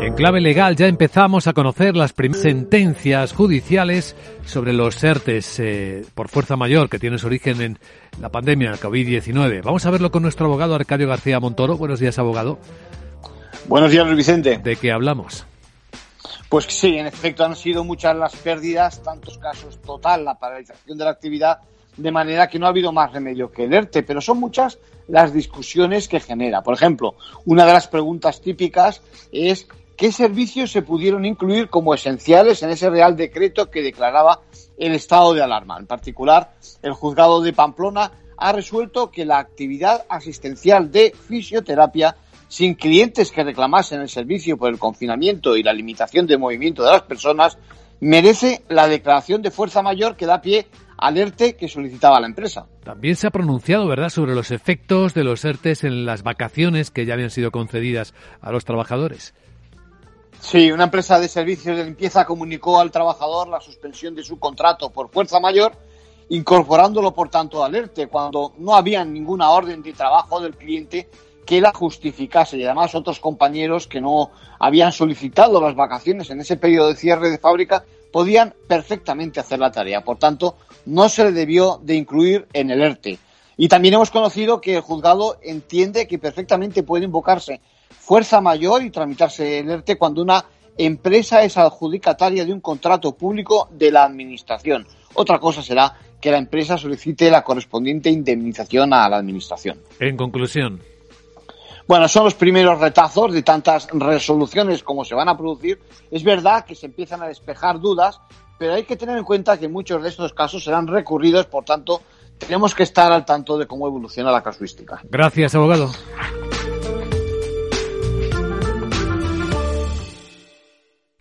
En clave legal ya empezamos a conocer las primeras sentencias judiciales sobre los ERTES eh, por fuerza mayor que tiene su origen en la pandemia del COVID-19. Vamos a verlo con nuestro abogado Arcadio García Montoro. Buenos días, abogado. Buenos días, Vicente. ¿De qué hablamos? Pues sí, en efecto han sido muchas las pérdidas, tantos casos total, la paralización de la actividad, de manera que no ha habido más remedio que el pero son muchas las discusiones que genera. Por ejemplo, una de las preguntas típicas es qué servicios se pudieron incluir como esenciales en ese Real Decreto que declaraba el estado de alarma. En particular, el juzgado de Pamplona ha resuelto que la actividad asistencial de fisioterapia sin clientes que reclamasen el servicio por el confinamiento y la limitación de movimiento de las personas, merece la declaración de fuerza mayor que da pie al ERTE que solicitaba la empresa. También se ha pronunciado, ¿verdad?, sobre los efectos de los ERTES en las vacaciones que ya habían sido concedidas a los trabajadores. Sí, una empresa de servicios de limpieza comunicó al trabajador la suspensión de su contrato por fuerza mayor, incorporándolo por tanto al ERTE cuando no había ninguna orden de trabajo del cliente que la justificase y además otros compañeros que no habían solicitado las vacaciones en ese periodo de cierre de fábrica podían perfectamente hacer la tarea. Por tanto, no se le debió de incluir en el ERTE. Y también hemos conocido que el juzgado entiende que perfectamente puede invocarse fuerza mayor y tramitarse el ERTE cuando una empresa es adjudicataria de un contrato público de la Administración. Otra cosa será que la empresa solicite la correspondiente indemnización a la Administración. En conclusión. Bueno, son los primeros retazos de tantas resoluciones como se van a producir. Es verdad que se empiezan a despejar dudas, pero hay que tener en cuenta que muchos de estos casos serán recurridos, por tanto, tenemos que estar al tanto de cómo evoluciona la casuística. Gracias, abogado.